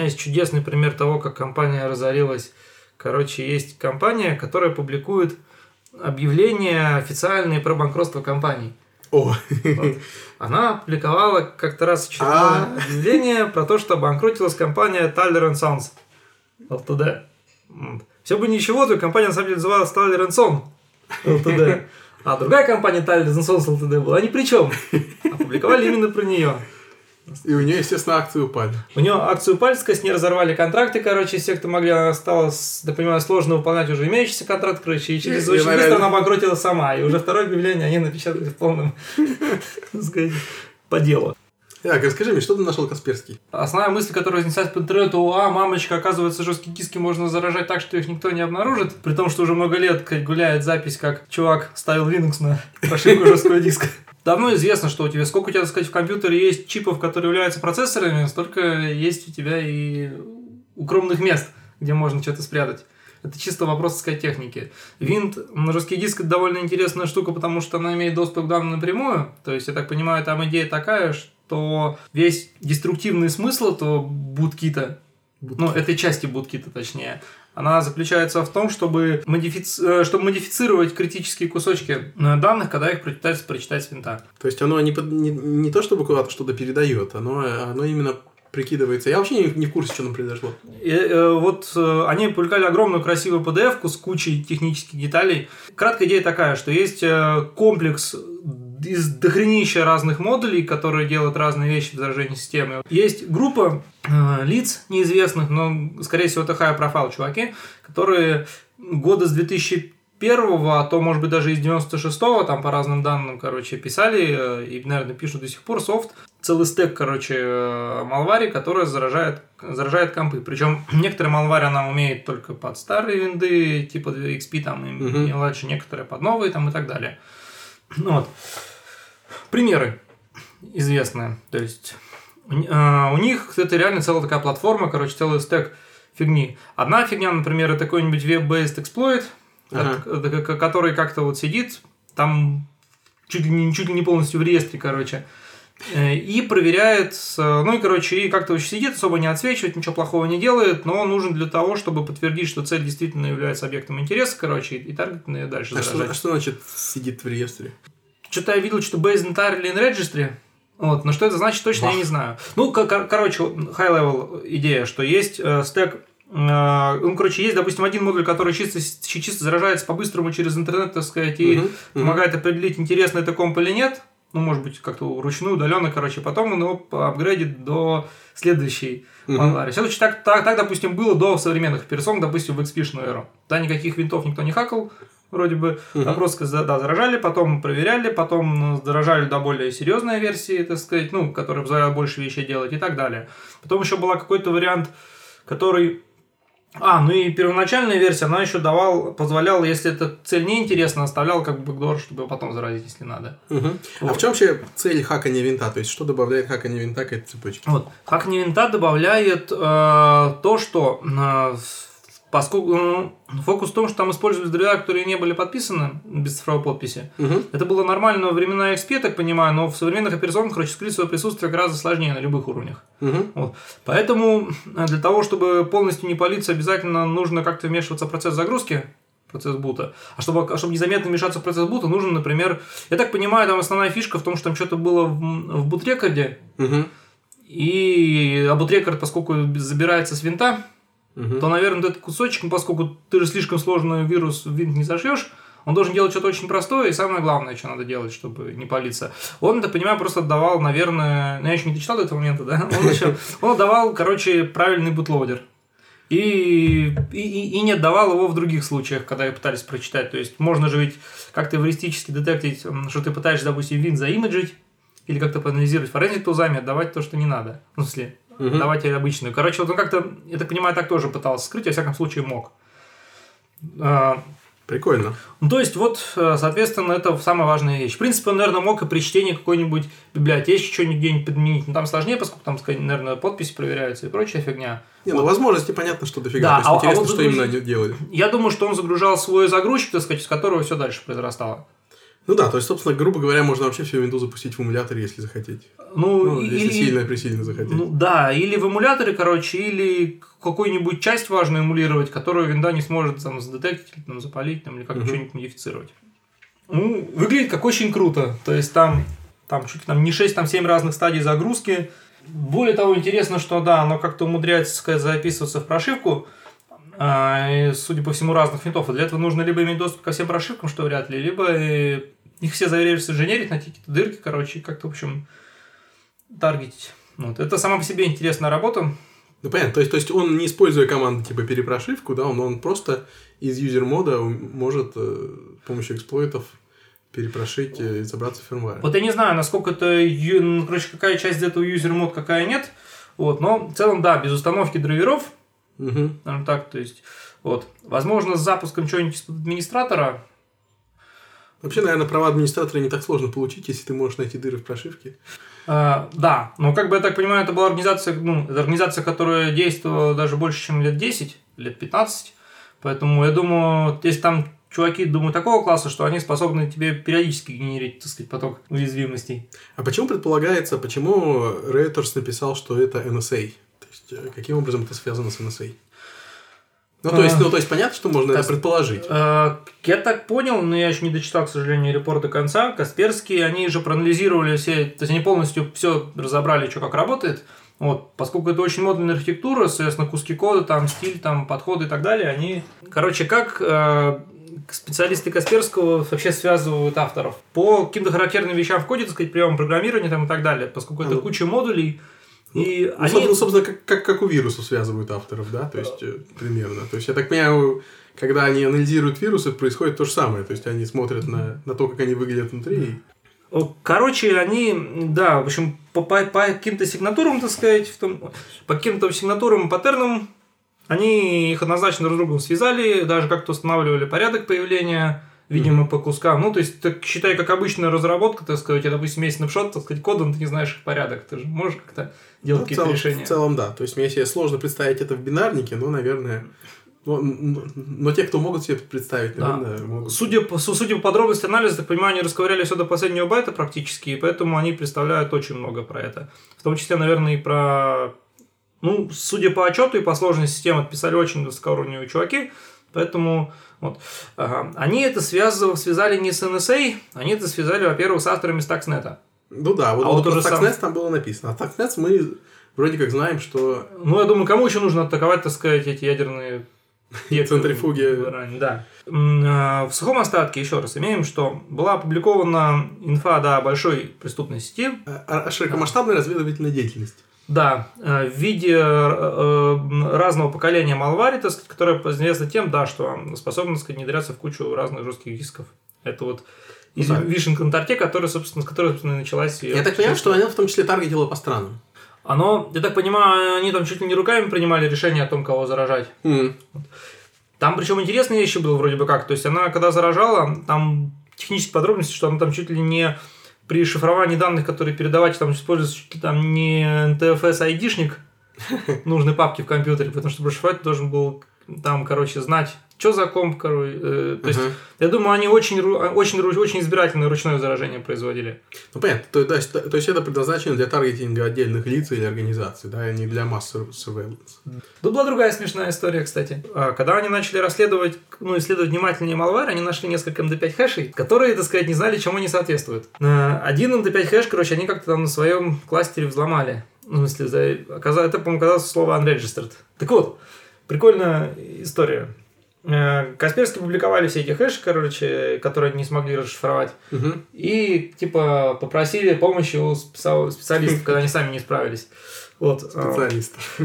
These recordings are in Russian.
меня есть чудесный пример того, как компания разорилась. Короче, есть компания, которая публикует объявления официальные про банкротство компаний. О, Вот. Она опубликовала как-то раз очередное А. объявление про то, что обанкротилась компания Tyler Sons Ltd. Все бы ничего, то компания на самом деле называлась Tyler Son Ltd. А другая компания Tyler Sons Ltd. была ни при чем. Опубликовали именно про нее. И у нее, естественно, акции упали. У нее акцию пальцка, с ней разорвали контракты, короче, все, кто могли, она стала, так понимаю, сложно выполнять уже имеющийся контракт, короче, и через И очень быстро она обанкротила сама, и уже второе объявление они напечатали в полном, по делу. Так, расскажи мне, что ты нашел Касперский? Основная мысль, которая разнесается по интернету, а, мамочка, оказывается, жесткие диски можно заражать так, что их никто не обнаружит, при том, что уже много лет гуляет запись, как чувак ставил Linux на прошивку жесткого диска. Давно известно, что у тебя, сколько у тебя, так сказать, в компьютере есть чипов, которые являются процессорами, столько есть у тебя и укромных мест, где можно что-то спрятать. Это чисто вопрос, так сказать, техники. Винт на жесткий диск это довольно интересная штука, потому что она имеет доступ к данным напрямую. То есть, я так понимаю, там идея такая, что весь деструктивный смысл этого буткита, ну, этой части буткита точнее, она заключается в том, чтобы, модифици- э, чтобы модифицировать критические кусочки э, данных, когда их пытаются прочитать с винта. То есть оно не, не, не то, чтобы куда-то что-то передает, оно, оно именно прикидывается. Я вообще не, не в курсе, что там произошло. И, э, вот э, они публиковали огромную красивую PDF с кучей технических деталей. Краткая идея такая, что есть э, комплекс из дохренища разных модулей, которые делают разные вещи в заражении системы. Есть группа э, лиц неизвестных, но, скорее всего, это high profile чуваки, которые года с 2001 а то, может быть, даже из 96-го, там по разным данным, короче, писали э, и, наверное, пишут до сих пор софт, целый стек, короче, э, малвари, которая заражает, заражает компы. Причем некоторые малвари она умеет только под старые винды, типа XP там и Мгм. мелочи, некоторые под новые там и так далее. Ну вот. Примеры известные. То есть у а, них это реально целая такая платформа, короче, целый стек фигни. Одна фигня, например, это какой-нибудь web-based exploit, Ага. который как-то вот сидит, там чуть ли не, чуть ли не полностью в реестре, короче, э, и проверяет, ну и, короче, и как-то вообще сидит, особо не отсвечивает, ничего плохого не делает, но он нужен для того, чтобы подтвердить, что цель действительно является объектом интереса, короче, и таргетно ее дальше А что, а что значит сидит в реестре? Что-то я видел, что based entirely in registry. Вот, но что это значит, точно я Бах. не знаю. Ну, ко- кор- короче, high-level идея, что есть э, стек э, ну, короче, есть, допустим, один модуль, который чисто, чисто заражается по-быстрому через интернет, так сказать, и мгм. помогает определить, интересно это комп или нет. Ну, может быть, как-то вручную, удаленно, короче. Потом он его апгрейдит до следующей Мгм. малвари. Все так, так, так, допустим, было до современных операционок, допустим, в XP эру. Да, никаких винтов никто не хакал, вроде бы. А просто за- да, заражали, потом проверяли, потом ну, заражали до более серьезной версии, так сказать, ну, которая позволяла больше вещей делать и так далее. Потом еще была какой-то вариант, который... А, ну и первоначальная версия, она еще давал, позволяла, если эта цель не интересна, оставлял как бы бэкдор, чтобы потом заразить, если надо. А Вот. в чем вообще цель хакания винта? То есть, что добавляет хакание винта к этой цепочке? Вот. Как винта добавляет э, то, что э, поскольку ну, фокус в том, что там использовались драйвера, которые не были подписаны без цифровой подписи. Мгм. Это было нормально во времена XP, я так понимаю, но в современных операционках, короче, скрыть свое присутствие гораздо сложнее на любых уровнях. Мгм. Вот. Поэтому э, для того, чтобы полностью не палиться, обязательно нужно как-то вмешиваться в процесс загрузки, процесс бута. А чтобы, а чтобы незаметно вмешаться в процесс бута, нужно, например, я так понимаю, там основная фишка в том, что там что-то было в, в бутрекорде, Мгм. и а бутрекорд, поскольку забирается с винта, Мгм. то, наверное, вот этот кусочек, ну, поскольку ты же слишком сложный вирус в винт не зашьешь, он должен делать что-то очень простое, и самое главное, что надо делать, чтобы не палиться. Он, так понимаю, просто отдавал, наверное, ну, я еще не дочитал до этого момента, да? Он, еще, он отдавал, короче, правильный бутлоудер. И, и, и- не отдавал его в других случаях, когда пытались прочитать. То есть, можно же ведь как-то эвристически детектить, что ты пытаешься, допустим, винт заимиджить, или как-то проанализировать форензик тулзами, отдавать то, что не надо. Ну, в смысле, Мгм. давать ей обычную. Короче, вот он как-то, я так понимаю, так тоже пытался скрыть, во всяком случае мог. А, Прикольно. Ну, то есть, вот, э, соответственно, это самая важная вещь. В принципе, он, наверное, мог и при чтении какой-нибудь библиотечки что-нибудь где-нибудь подменить. Но там сложнее, поскольку там, наверное, подписи проверяются и прочая фигня. Не, ну возможности понятно, что дофига. Да, То есть а- а интересно, вот что именно загрузить- они делали. Я думаю, что он загружал свой загрузчик, так сказать, с которого все дальше произрастало. Ну да, то есть, собственно, грубо говоря, можно вообще всю винду запустить в эмуляторе, если захотеть. Ну, Ну, или, если сильно-пресильно захотеть. ну, да, или в эмуляторе, короче, или какую-нибудь часть важную эмулировать, которую винда не сможет там задетектить, или, там, запалить, там, или как Мгм. что-нибудь модифицировать. Ну, выглядит как очень круто. То есть там, там чуть ли там не 6, там 7 разных стадий загрузки. Более того, интересно, что да, оно как-то умудряется, сказать, записываться в прошивку, а, судя по всему, разных винтов. И для этого нужно либо иметь доступ ко всем прошивкам, что вряд ли, либо э, их все заверишься инженерить, найти какие-то дырки, короче, как-то, в общем, таргетить. Вот. Это сама по себе интересная работа. Ну, понятно. То есть, то есть он, не используя команды типа перепрошивку, да, он, он просто из юзер-мода может э, с помощью эксплойтов перепрошить э, и забраться в фирмвар. Вот я не знаю, насколько это, ну, короче, какая часть этого юзер мод, какая нет. Вот, но в целом, да, без установки драйверов, наверное, так, то есть, вот, возможно, с запуском чего-нибудь из администратора, Вообще, наверное, права администратора не так сложно получить, если ты можешь найти дыры в прошивке. э, да, но как бы я так понимаю, это была организация, ну, это организация, которая действовала даже больше, чем лет 10, лет 15, поэтому я думаю, если там чуваки, думаю, такого класса, что они способны тебе периодически генерить, так сказать, поток уязвимостей. А почему предполагается, почему Reuters написал, что это NSA? То есть, э, каким образом это связано с NSA? Ну, то есть, А. ну, то есть понятно, что можно это Кас- предположить. Э, Я так понял, но я еще не дочитал, к сожалению, репорт до конца. Касперские, они же проанализировали все, то есть они полностью все разобрали, что как работает. Вот, поскольку это очень модульная архитектура, соответственно, куски кода, там стиль, там подходы и так далее, они... Короче, как э, специалисты Касперского вообще связывают авторов? По каким-то характерным вещам в коде, так сказать, приемам программирования там и так далее, поскольку это куча модулей, и Ну, они... собственно, собственно, как, как, как у вирусов связывают авторов, да, то есть э, примерно. То есть, я так понимаю, когда они анализируют вирусы, происходит то же самое. То есть, они смотрят на, на то, как они выглядят внутри. и- Короче, они, да, в общем, по, по- по каким-то сигнатурам, так сказать, в том, по каким-то сигнатурам, паттернам, они их однозначно друг с другом связали, даже как-то устанавливали порядок появления, видимо, по кускам. Ну, то есть, так считай, как обычная разработка, так сказать, тебя, допустим, есть снапшот, так сказать, кодом, ты не знаешь их порядок, ты же можешь как-то делать Ну, какие-то целом, решения. в целом, да. То есть, мне себе сложно представить это в бинарнике, но, наверное... Но, но- но те, кто могут себе представить, Да. наверное, могут. Судя по, су- судя по подробности анализа, так понимаю, они расковыряли все до последнего байта практически, и поэтому они представляют очень много про это. В том числе, наверное, и про... Ну, судя по отчету и по сложности системы, отписали очень высокоуровневые чуваки, поэтому вот. Ага. Они это связывали, связали не с NSA, они это связали, во-первых, с авторами Stuxnet. Ну да, вот, А вот вот про уже сам- там было написано. А Stuxnet мы вроде как знаем, что Ну, я думаю, кому еще нужно атаковать, так сказать, эти ядерные Центрифуги. Да. А, В сухом остатке, еще раз, имеем, что была опубликована инфа до большой преступной сети, а, широкомасштабная разведывательная деятельность. Да, э, в виде э, э, разного поколения малвари, так сказать, которое известно тем, да, что способно, так сказать, внедряться в кучу разных жестких дисков. Это вот из- Ну да. вишенка на торте, которая, собственно, с которой, собственно, началась. Я так понимаю, что она в том числе таргетила по странам. Оно, я так понимаю, они там чуть ли не руками принимали решение о том, кого заражать. Там причем интересные вещи было вроде бы как. То есть она когда заражала, там технические подробности, что она там чуть ли не при шифровании данных, которые передавать, там используется там не NTFS айдишник нужной папки в компьютере, потому что прошифровать должен был там, короче, знать, что за комп, короче. э, то есть, Ага. я думаю, они очень, ру- очень, очень избирательно ручное заражение производили. Ну понятно, то, то есть, то есть это предназначено для таргетинга отдельных лиц или организаций, да, а не для масс surveillance. Тут была другая смешная история, кстати. А, Когда они начали расследовать, ну, исследовать внимательнее malware, они нашли несколько MD5 хэшей, которые, так сказать, не знали, чему они соответствуют. А, Один MD5 хэш, короче, они как-то там на своем кластере взломали. Ну, в смысле, за- оказалось, это, по-моему, оказалось слово unregistered. Так вот, прикольная история. Э, Касперские публиковали все эти хэши, короче, которые не смогли расшифровать. Мгм. И, типа, попросили помощи у специал- специалистов, когда они сами не справились. Вот. а, Специалистов.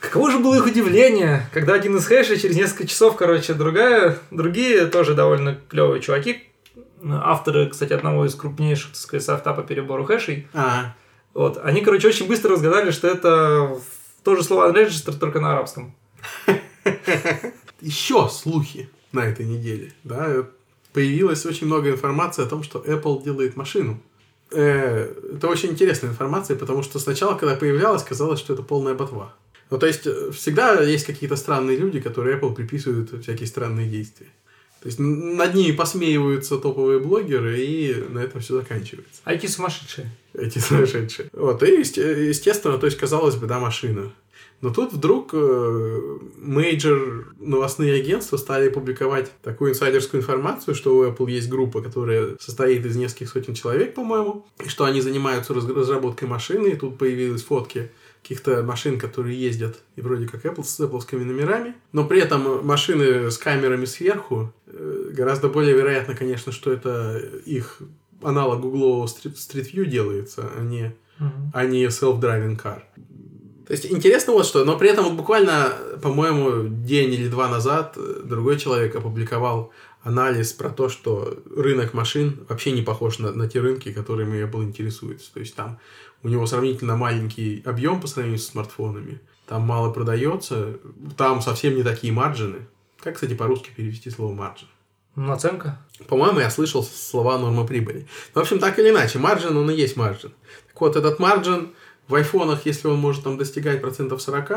Каково же было их удивление, когда один из хэшей через несколько часов, короче, другая, другие тоже довольно клевые чуваки, авторы, кстати, одного из крупнейших, так сказать, софта по перебору хэшей, А, вот, они, короче, очень быстро разгадали, что это то же слово unregistered, только на арабском. еще слухи на этой неделе, да, появилась очень много информации о том, что Apple делает машину. Э, Это очень интересная информация, потому что сначала, когда появлялась, казалось, что это полная ботва. Ну, то есть, э, всегда есть какие-то странные люди, которые Apple приписывают всякие странные действия. То есть над ними посмеиваются топовые блогеры, и на этом все заканчивается. А эти сумасшедшие. Эти сумасшедшие. Вот, и, естественно, то есть, казалось бы, да, машина. Но тут вдруг э, major новостные агентства стали публиковать такую инсайдерскую информацию, что у Apple есть группа, которая состоит из нескольких сотен человек, по-моему, и что они занимаются разработкой машины, и тут появились фотки каких-то машин, которые ездят и вроде как Apple с Apple номерами, но при этом машины с камерами сверху, э, гораздо более вероятно, конечно, что это их аналог гуглового Street View делается, а не, uh-huh. а не self-driving car. То есть интересно вот что, но при этом вот буквально, по-моему, день или два назад другой человек опубликовал анализ про то, что рынок машин вообще не похож на, на те рынки, которыми Apple интересуется. То есть там у него сравнительно маленький объем по сравнению с смартфонами, там мало продается, там совсем не такие margin ы. Как, кстати, по-русски перевести слово margin? Наценка? По-моему, я слышал слова норма прибыли. В общем, так или иначе, margin, он и есть margin. Так вот, этот маржин в айфонах, если он может там достигать процентов 40,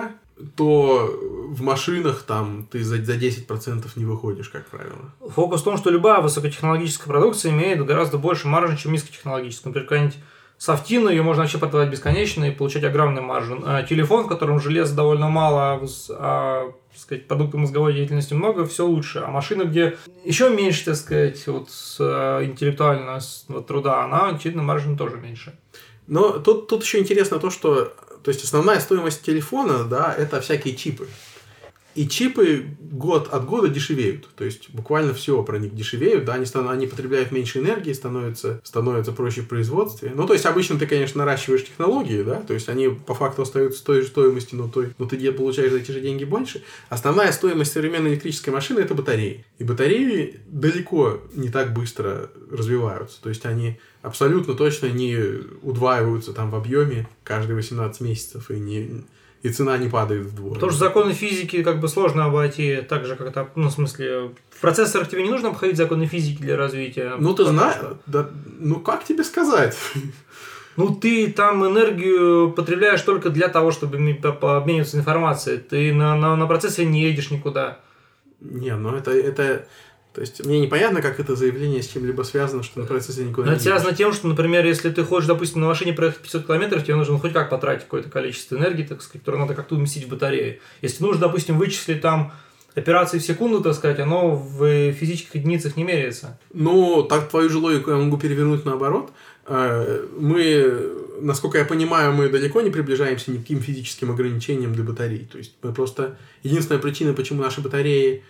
то в машинах там ты за, за 10% не выходишь, как правило. Фокус в том, что любая высокотехнологическая продукция имеет гораздо больше маржи, чем низкотехнологическая. Например, какая-нибудь Софтину ее можно вообще продавать бесконечно и получать огромный маржин. А телефон, в котором железа довольно мало, а, так сказать, продуктов мозговой деятельности много, все лучше. А машина, где еще меньше, так сказать, вот а, интеллектуального труда, она, очевидно, маржин тоже меньше. Но тут, тут еще интересно то, что то есть основная стоимость телефона, да, это всякие чипы. И чипы год от года дешевеют. То есть буквально все про них дешевеют, да, они, стан- они потребляют меньше энергии, становятся, становятся проще в производстве. Ну, то есть обычно ты, конечно, наращиваешь технологии, да, то есть они по факту остаются той же стоимости, но, той, но ты получаешь за эти же деньги больше. Основная стоимость современной электрической машины это батареи. И батареи далеко не так быстро развиваются. То есть они абсолютно точно не удваиваются там в объеме каждые 18 месяцев и не и цена не падает вдвое. Потому что законы физики как бы сложно обойти так же, как это, ну, в смысле, в процессорах тебе не нужно обходить законы физики для развития. Ну, ты знаешь, да, ну, как тебе сказать? Ну, ты там энергию потребляешь только для того, чтобы обмениваться информацией. Ты на, на, на процессоре не едешь никуда. Не, ну это, это то есть мне непонятно, как это заявление с чем-либо связано, что на процессе никуда Но это связано тем, что, например, если ты хочешь, допустим, на машине проехать 500 километров, тебе нужно хоть как потратить какое-то количество энергии, так сказать, которое надо как-то уместить в батарею. Если нужно, допустим, вычислить там операции в секунду, так сказать, оно в физических единицах не меряется. Ну, так твою же логику я могу перевернуть наоборот. Э, мы, насколько я понимаю, мы далеко не приближаемся ни к каким физическим ограничениям для батарей. То есть мы просто... Единственная причина, почему наши батареи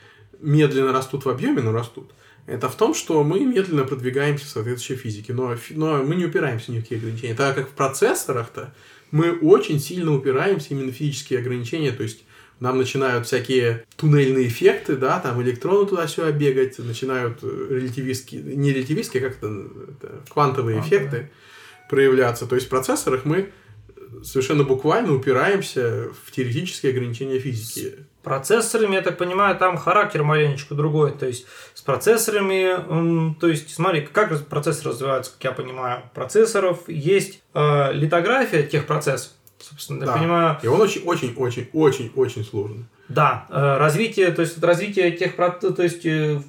медленно растут в объеме, но растут, это в том, что мы медленно продвигаемся в соответствующей физике, но, но мы не упираемся ни в какие ограничения. Так как в процессорах-то мы очень сильно упираемся именно в физические ограничения, то есть нам начинают всякие туннельные эффекты, да, там электроны туда-сюда бегать, начинают э, релятивистские, не релятивистские, а как это, это квантовые а, эффекты да. проявляться. То есть в процессорах мы совершенно буквально упираемся в теоретические ограничения физики процессорами, я так понимаю, там характер маленечко другой. То есть с процессорами, то есть смотри, как процессоры развиваются, как я понимаю, процессоров есть э, литография тех процессов. Собственно, да. я понимаю. И он очень, очень, очень, очень, очень сложный. Да, э, развитие, то есть развитие тех, то есть, э,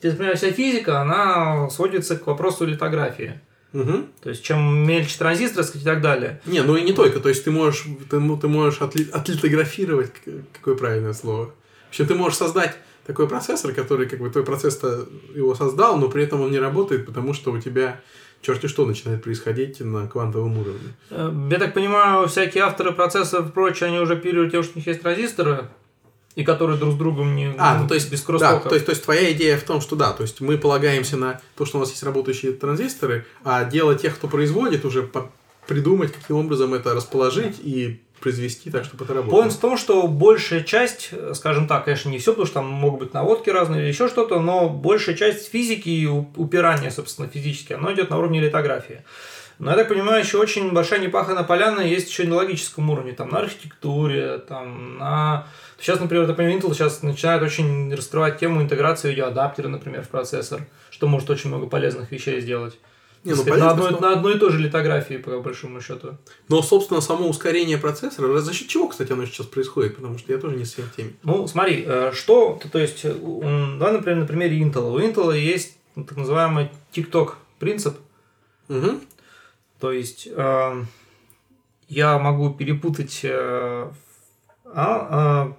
вся физика, она сводится к вопросу литографии. Угу. То есть, чем мельче транзистор, сказать, и так далее. Не, ну и не только. То есть, ты можешь, ты, ты можешь отли, отлитографировать, какое правильное слово. В общем, ты можешь создать такой процессор, который, как бы, твой процесс-то его создал, но при этом он не работает, потому что у тебя черти что начинает происходить на квантовом уровне. Э, я так понимаю, всякие авторы процессов и прочее, они уже пилят тем, что у них есть транзисторы, и которые друг с другом не а, ну, то есть, без Да, то, есть, то есть твоя идея в том, что да, то есть мы полагаемся на то, что у нас есть работающие транзисторы, а дело тех, кто производит, уже по- придумать, каким образом это расположить и произвести так, чтобы это работало. Поинт в том, что большая часть, скажем так, конечно, не все, потому что там могут быть наводки разные или еще что-то, но большая часть физики и упирания, собственно, физически, оно идет на уровне литографии. Но я так понимаю, еще очень большая непаханная поляна есть еще и на логическом уровне, там, на архитектуре, там, на Сейчас, например, например, Intel сейчас начинает очень раскрывать тему интеграции видеоадаптера, например, в процессор, что может очень много полезных вещей сделать. Не, ну, Сказать, на, одной, что- на одной и той же литографии, по большому счету. Но, собственно, само ускорение процессора, за счет чего, кстати, оно сейчас происходит? Потому что я тоже не совсем в теме. Ну, смотри, э, что, то, есть, давай, например, на примере Intel. У Intel есть так называемый TikTok принцип, Угу. то есть э, я могу перепутать э, а, э,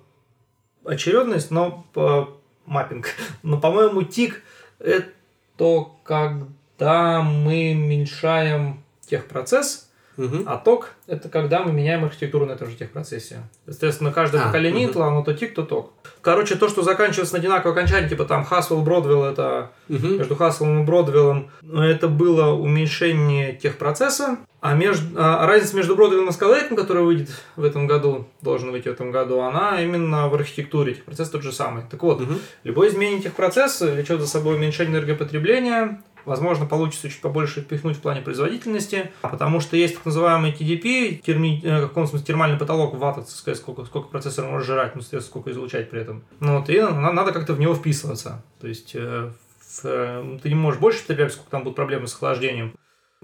очередность, но по маппинг. Но, по-моему, тик это когда мы уменьшаем техпроцесс, Угу. а ток – это когда мы меняем архитектуру на этом же техпроцессе. Соответственно, каждое А, поколение. Intel, оно то тик, то ток. Короче, то, что заканчивается на одинаковое окончание, типа там Haswell, Бродвилл, это Угу. между Haswell и Бродвиллом, это было уменьшение техпроцесса, а, между, а разница между Бродвиллом и Skylake, который выйдет в этом году, должен выйти в этом году, она именно в архитектуре. Техпроцесс тот же самый. Так вот, Угу. Любое изменение техпроцесса влечет за собой уменьшение энергопотребления. Возможно, получится чуть побольше впихнуть в плане производительности, потому что есть так называемый TDP, терми, э, в каком смысле термальный потолок в ваттах, так сказать, сколько, сколько процессор может жрать, ну, сколько излучать при этом. Ну, вот, и на- надо как-то в него вписываться. То есть э, э, ты не можешь больше потреблять, сколько там будут проблемы с охлаждением.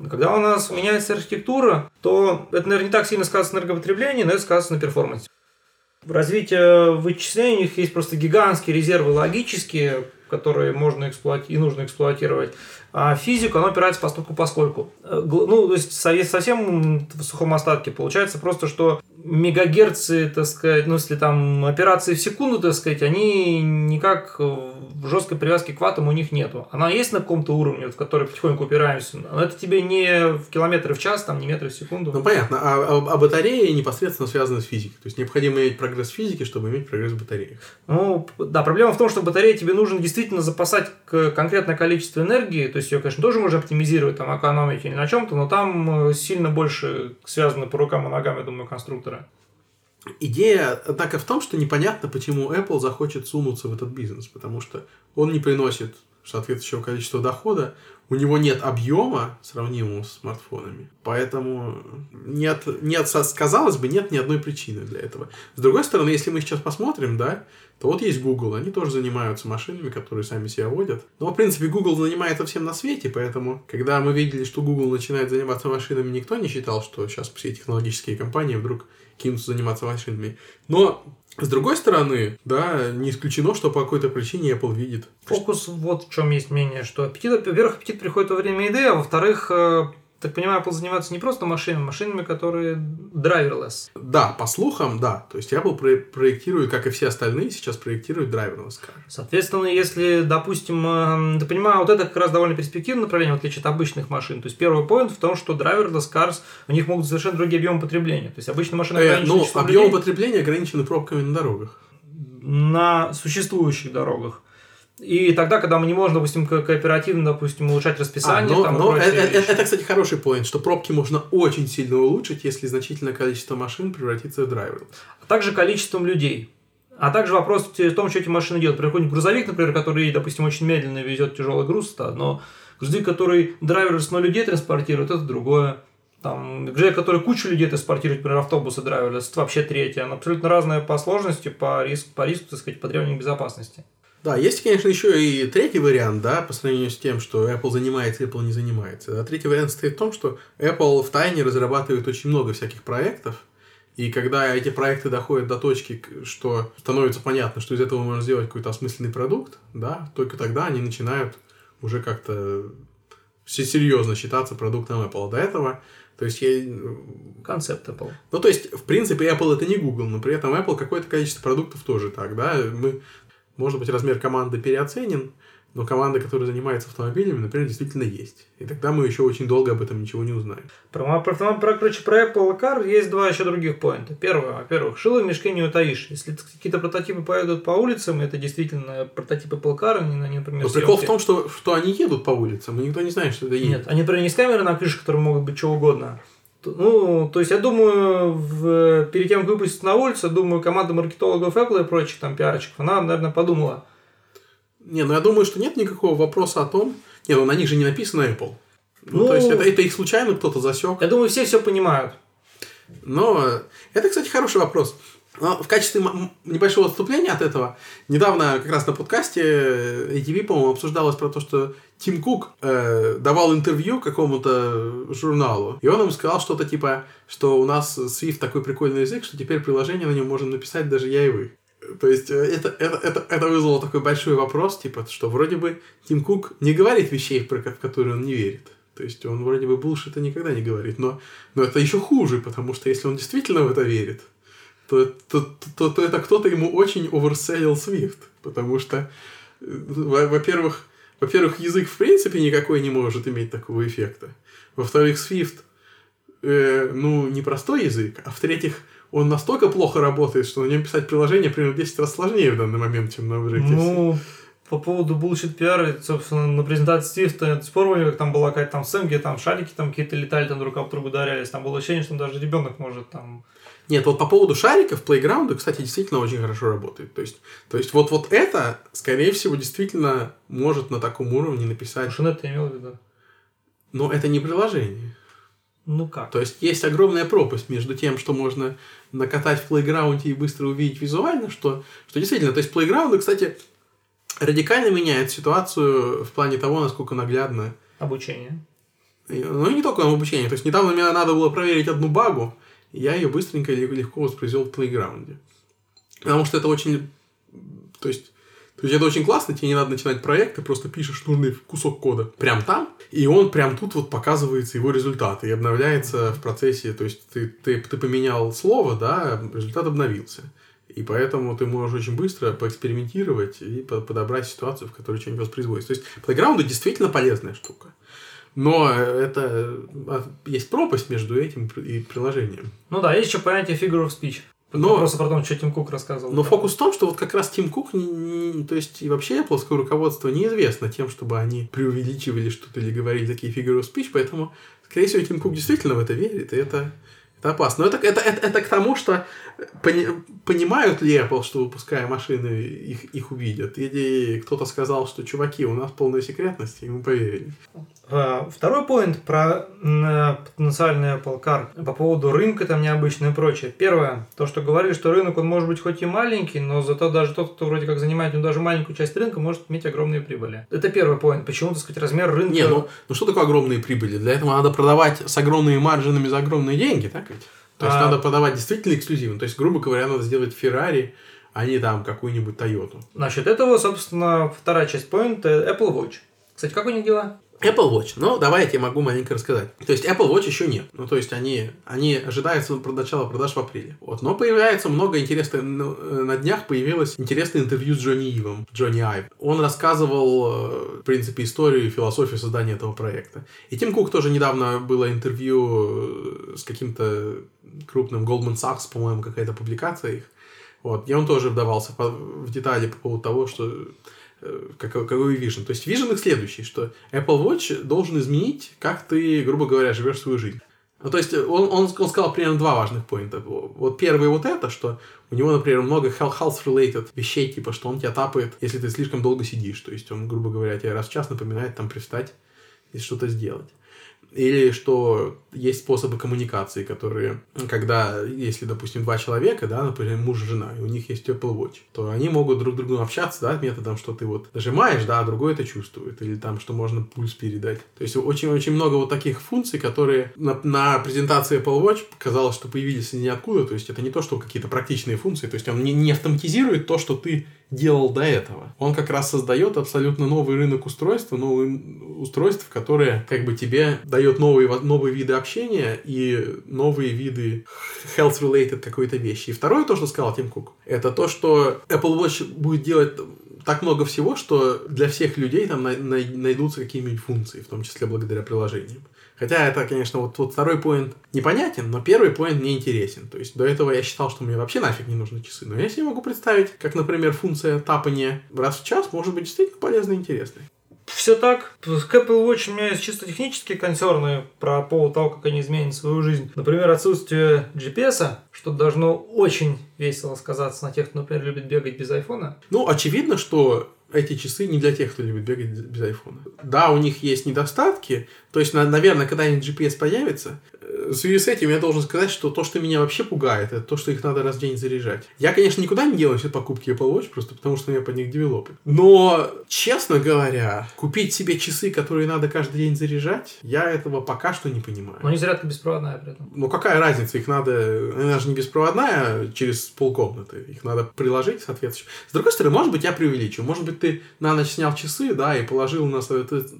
Когда у нас меняется архитектура, то это, наверное, не так сильно сказывается на энергопотреблении, но это сказывается на перформансе. В развитии вычислений у них есть просто гигантские резервы логические, которые можно эксплуатировать и нужно эксплуатировать. А физику, она опирается постольку поскольку. Э, Ну, то есть со- совсем в сухом остатке получается просто, что мегагерцы, так сказать, ну, если там операции в секунду, так сказать, они никак в жесткой привязке к ваттам у них нету. Она есть на каком-то уровне, в который потихоньку упираемся, но это тебе не в километры в час, там, не метры в секунду. Ну, понятно. А, а- а батареи непосредственно связаны с физикой. То есть, необходимо иметь прогресс в физике, чтобы иметь прогресс в батареях. Ну, да, проблема в том, что батарея тебе нужно действительно запасать конкретное количество энергии, то есть ее, конечно, тоже можно оптимизировать, там, экономить или на чем-то, но там э, сильно больше связаны по рукам и ногам, я думаю, конструкторы. Идея, однако, в том, что непонятно, почему Apple захочет сунуться в этот бизнес, потому что он не приносит соответствующего количества дохода, у него нет объема, сравнимого с смартфонами, поэтому нет, нет, казалось бы, нет ни одной причины для этого. С другой стороны, если мы сейчас посмотрим, да, то вот есть Google, они тоже занимаются машинами, которые сами себя водят. Но, в принципе, Google занимается всем на свете, поэтому, когда мы видели, что Google начинает заниматься машинами, никто не считал, что сейчас все технологические компании вдруг кинутся заниматься машинами. Но, с другой стороны, да, не исключено, что по какой-то причине Apple видит. Фокус вот в чем есть мнение, что аппетит, во-первых, аппетит приходит во время еды, а во-вторых, э, так понимаю, Apple занимается не просто машинами, машинами, которые драйверлess. Да, по слухам, да. То есть Apple про- проектирует, как и все остальные, сейчас проектирует драйверлess car. Соответственно, если, допустим, э, ты понимаю, вот это как раз довольно перспективное направление, в отличие от обычных машин. То есть первый поинт в том, что driverless cars, у них могут совершенно другие объемы потребления. То есть обычно машины Э, ограничены ну, числом объем людей потребления ограничены пробками на дорогах. на существующих дорогах. И тогда, когда мы не можем, допустим, ко- кооперативно, допустим, улучшать А, расписание, но, там, но прочие э- э- вещи. это, кстати, хороший поинт, что пробки можно очень сильно улучшить, если значительное количество машин превратится в драйвер. а также количеством людей. А также вопрос в том, что эти машины делают. Приходит грузовик, например, который, допустим, очень медленно везет тяжелый груз, это одно. Грузовик, который драйверлess, но людей транспортирует, это другое. Там, грузовик, который кучу людей транспортирует, например, автобусы драйверлess, это вообще третье. Оно абсолютно разное по сложности, по риску, по риску, так сказать, по требованиям безопасности. Да, есть, конечно, еще и третий вариант, да, по сравнению с тем, что Apple занимается, Apple не занимается. А третий вариант стоит в том, что Apple в тайне разрабатывает очень много всяких проектов, и когда эти проекты доходят до точки, что становится понятно, что из этого можно сделать какой-то осмысленный продукт, да, только тогда они начинают уже как-то все серьезно считаться продуктом Apple. До этого, то есть я, Концепт Apple. ну, то есть, в принципе, Apple это не Google, но при этом Apple какое-то количество продуктов тоже так, да. Мы, может быть, размер команды переоценен, но команда, которая занимается автомобилями, например, действительно есть. И тогда мы еще очень долго об этом ничего не узнаем. Про, про, про, про- короче, про Apple Car есть два еще других поинта. Первое, во-первых, шило в мешке не утаишь. Если какие-то прототипы поедут по улицам, это действительно прототипы Apple Car, они, они, например, Но прикол в том, что, что они едут по улицам, и никто не знает, что это едет. Нет, они, например, не с камеры на крыше, которые могут быть что угодно. Ну, то есть, я думаю, в, перед тем, как выпустить на улицу, думаю, команда маркетологов Apple и прочих там пиарщиков, она, наверное, подумала, Не, ну я думаю, что нет никакого вопроса о том... Не, ну на них же не написано Apple. Ну, Ну- то есть это, это их случайно кто-то засек. я думаю, все все понимают. Но это, кстати, хороший вопрос. Но в качестве небольшого отступления от этого, недавно как раз на подкасте ATV, по-моему, обсуждалось про то, что Тим Кук э, давал интервью какому-то журналу, и он им сказал что-то типа, что у нас Swift такой прикольный язык, что теперь приложение на нем можем написать даже я и вы. То есть э, это, это, это, это вызвало такой большой вопрос, типа, что вроде бы Тим Кук не говорит вещей, в которые он не верит. То есть он вроде бы булшита никогда не говорит, но, но это еще хуже, потому что если он действительно в это верит, то, то, то, то это кто-то ему очень оверселил Swift, потому что, во-первых, во-первых, язык в принципе никакой не может иметь такого эффекта. Во-вторых, Swift, э, ну, не простой язык, а в-третьих, он настолько плохо работает, что на нем писать приложение примерно 10 раз сложнее в данный момент, чем на Objective-C. Ну, по поводу bullshit PR, собственно, на презентации Свифта спорили, как там была какая-то там сцена, где там шарики там какие-то летали, там друг об друга ударялись. Там было ощущение, что даже ребенок может там... Нет, вот по поводу шариков, плейграунды, кстати, действительно очень хорошо работает. То есть, то есть вот, вот это, скорее всего, действительно может на таком уровне написать... Что это имел в виду? Но это не приложение. Ну как? То есть есть огромная пропасть между тем, что можно накатать в плейграунде и быстро увидеть визуально, что, что действительно, то есть плейграунды, кстати, радикально меняет ситуацию в плане того, насколько наглядно... Обучение. Ну, не только обучение. То есть, недавно мне надо было проверить одну багу, и я ее быстренько и легко воспроизвел в плейграунде. Потому что это очень... То есть, то есть это очень классно, тебе не надо начинать проект, ты просто пишешь нужный кусок кода прям там, и он прям тут вот показывается его результаты и обновляется в процессе, то есть ты, ты, ты поменял слово, да, результат обновился. И поэтому ты можешь очень быстро поэкспериментировать и подобрать ситуацию, в которой что-нибудь воспроизводится. То есть, плейграунды действительно полезная штука. Но это а, есть пропасть между этим и приложением. Ну да, есть еще понятие figure of speech. Но, Просто про то, что Тим Кук рассказывал. Но фокус в том, что вот как раз Тим Кук, то есть и вообще Apple руководство неизвестно тем, чтобы они преувеличивали что-то или говорили такие figure of speech, поэтому, скорее всего, Тим Кук действительно в это верит, и это это опасно. Но это, это, это, это к тому, что пони, понимают ли Apple, что выпуская машины, их, их увидят? Или кто-то сказал, что чуваки, у нас полная секретность, и ему поверили. А, второй поинт про потенциальный Apple Car по поводу рынка там необычно и прочее. Первое, то, что говорили, что рынок он может быть хоть и маленький, но зато даже тот, кто вроде как занимает ну, даже маленькую часть рынка, может иметь огромные прибыли. Это первый поинт. Почему, так сказать, размер рынка... Не, ну, ну что такое огромные прибыли? Для этого надо продавать с огромными маржинами за огромные деньги, так ведь? То есть а... надо продавать действительно эксклюзивно. То есть, грубо говоря, надо сделать Ferrari, а не там какую-нибудь Toyota. Насчет этого, собственно, вторая часть поинта Apple Watch. Кстати, как у них дела? Apple Watch. Ну, давай я тебе могу маленько рассказать. То есть, Apple Watch еще нет. Ну, то есть, они, они ожидаются начала продаж в апреле. Вот. Но появляется много интересных... Ну, э, на днях появилось интересное интервью с Джонни Ивом. Джонни Айв. Он рассказывал, э, в принципе, историю и философию создания этого проекта. И Тим Кук тоже недавно было интервью э, с каким-то крупным Goldman Sachs, по-моему, какая-то публикация их. Вот. И он тоже вдавался в детали по поводу того, что как, какой Vision. То есть Vision их следующий, что Apple Watch должен изменить, как ты, грубо говоря, живешь свою жизнь. Ну, то есть он, он, он сказал примерно два важных поинта. Вот первый вот это, что у него, например, много health-related вещей, типа, что он тебя тапает, если ты слишком долго сидишь. То есть он, грубо говоря, тебе раз в час напоминает там привстать и что-то сделать. Или что есть способы коммуникации, которые, когда, если, допустим, два человека, да, например, муж и жена, и у них есть Apple Watch, то они могут друг с другом общаться, да, методом, что ты вот нажимаешь, да, а другой это чувствует, или там, что можно пульс передать. То есть очень-очень много вот таких функций, которые на, на презентации Apple Watch показалось, что появились ниоткуда, то есть это не то, что какие-то практичные функции, то есть он не, не автоматизирует то, что ты делал до этого. Он как раз создает абсолютно новый рынок устройств, новые устройств, которые как бы тебе дает новые, новые виды общения и новые виды health-related какой-то вещи. И второе, то, что сказал Тим Кук, это то, что Apple Watch будет делать так много всего, что для всех людей там найдутся какие-нибудь функции, в том числе благодаря приложениям. Хотя это, конечно, вот, вот второй поинт непонятен, но первый поинт мне интересен. То есть до этого я считал, что мне вообще нафиг не нужны часы. Но я себе могу представить, как, например, функция тапания раз в час может быть действительно полезной и интересной. Все так. К Apple Watch у меня есть чисто технические концерны про повод того, как они изменят свою жизнь. Например, отсутствие GPS, что должно очень весело сказаться на тех, кто, например, любит бегать без айфона. Ну, очевидно, что эти часы не для тех, кто любит бегать без айфона. Да, у них есть недостатки. То есть, наверное, когда-нибудь GPS появится, э, в связи с этим я должен сказать, что то, что меня вообще пугает, это то, что их надо раз в день заряжать. Я, конечно, никуда не делаю все покупки Apple Watch, просто потому что у меня под них девелопы. Но, честно говоря, купить себе часы, которые надо каждый день заряжать, я этого пока что не понимаю. Но не зарядка беспроводная при этом. Ну какая разница, их надо, она же не беспроводная а через полкомнаты, их надо приложить соответствующе. С другой стороны, может быть, я преувеличу, может быть, ты на ночь снял часы, да, и положил на,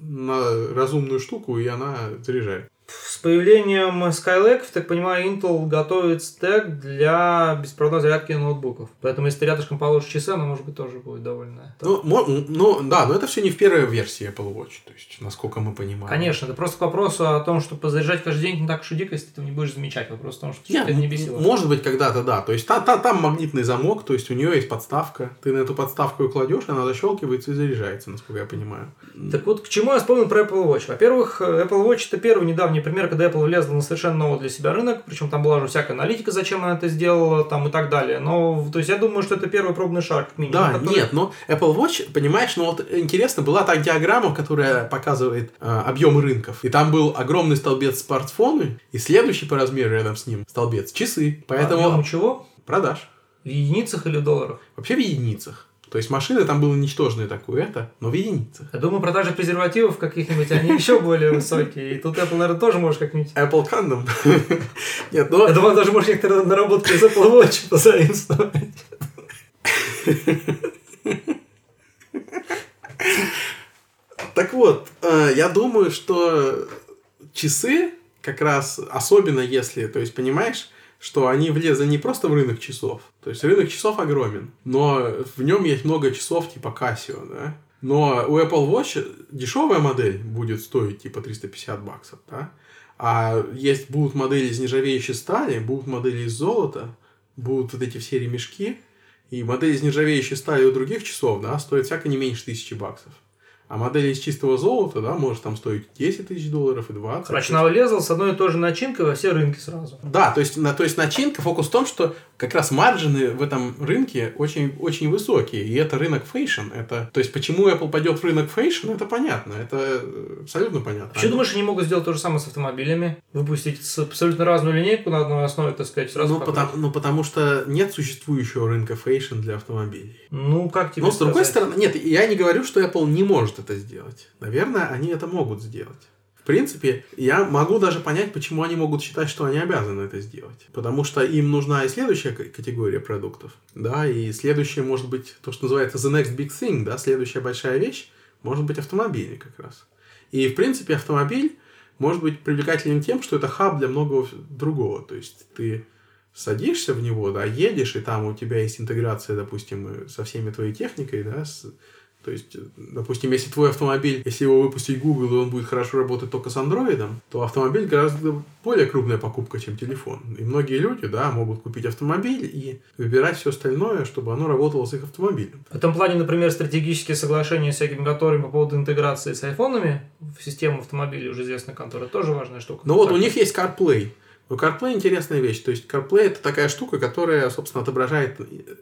на разумную штуку, и она заряжает. С появлением Skylake, так понимаю, Intel готовит стек для беспроводной зарядки ноутбуков. Поэтому, если ты рядышком положишь часы, оно, может быть, тоже будет довольно... Ну, ну, да, но это все не в первой версии Apple Watch, то есть, насколько мы понимаем. Конечно, это просто к вопросу о том, что позаряжать каждый день не так уж и дико, если ты этого не будешь замечать. Вопрос в том, что Нет, это не бесило. Может быть, когда-то, да. То есть, та, та, там магнитный замок, то есть, у нее есть подставка. Ты на эту подставку кладешь, она защелкивается и заряжается, насколько я понимаю. Так вот, к чему я вспомнил про Apple Watch? Во-первых, Apple Watch это первый недавний пример, когда Apple влезла на совершенно новый для себя рынок, причем там была уже всякая аналитика, зачем она это сделала, там и так далее. Но, то есть, я думаю, что это первый пробный шаг, как минимум. Да, который... нет, но Apple Watch, понимаешь, ну вот интересно, была так диаграмма, которая показывает э, объемы рынков. И там был огромный столбец смартфоны, и следующий по размеру рядом с ним столбец часы. Поэтому... Объем чего? Продаж. В единицах или в долларах? Вообще в единицах. То есть машины там было ничтожное такое это, но в единицах. Я думаю, продажи презервативов каких-нибудь, они еще более высокие. И тут Apple, наверное, тоже может как-нибудь... Apple Condom. Нет, но... Я думаю, даже может некоторые наработки из Apple Watch позаимствовать. Так вот, э, я думаю, что часы как раз, особенно если, то есть, понимаешь, что они влезли не просто в рынок часов, то есть рынок часов огромен, но в нем есть много часов типа Casio, да, но у Apple Watch дешевая модель будет стоить типа 350 баксов, да, а есть будут модели из нержавеющей стали, будут модели из золота, будут вот эти все ремешки, и модель из нержавеющей стали у других часов, да, стоит всяко не меньше тысячи баксов. А модель из чистого золота, да, может там стоить 10 тысяч долларов и 20. Короче, навлезал с одной и той же начинкой во все рынки сразу. Да, то есть, на, то есть начинка, фокус в том, что как раз margin ы в этом рынке очень, очень высокие. И это рынок fashion. Это, то есть, почему Apple пойдет в рынок fashion, это понятно. Это абсолютно понятно. Почему думаешь, они могут сделать то же самое с автомобилями? Выпустить абсолютно разную линейку на одной основе, так сказать, сразу ну, потому, ну, потому что нет существующего рынка fashion для автомобилей. Ну, как тебе Но, с другой стороны, нет, я не говорю, что Apple не может это сделать. Наверное, они это могут сделать. В принципе, я могу даже понять, почему они могут считать, что они обязаны это сделать. Потому что им нужна и следующая категория продуктов, да, и следующая может быть то, что называется the next big thing, да, следующая большая вещь может быть автомобили как раз. И, в принципе, автомобиль может быть привлекательным тем, что это хаб для многого другого. То есть ты садишься в него, да, едешь, и там у тебя есть интеграция, допустим, со всеми твоей техникой, да, с то есть, допустим, если твой автомобиль, если его выпустить Google, и он будет хорошо работать только с андроидом, то автомобиль гораздо более крупная покупка, чем телефон. И многие люди, да, могут купить автомобиль и выбирать все остальное, чтобы оно работало с их автомобилем. В этом плане, например, стратегические соглашения с всякими конторами по поводу интеграции с айфонами в систему автомобилей уже известной конторы тоже важная штука. Ну вот у них есть CarPlay. У CarPlay интересная вещь. То есть CarPlay это такая штука, которая, собственно, отображает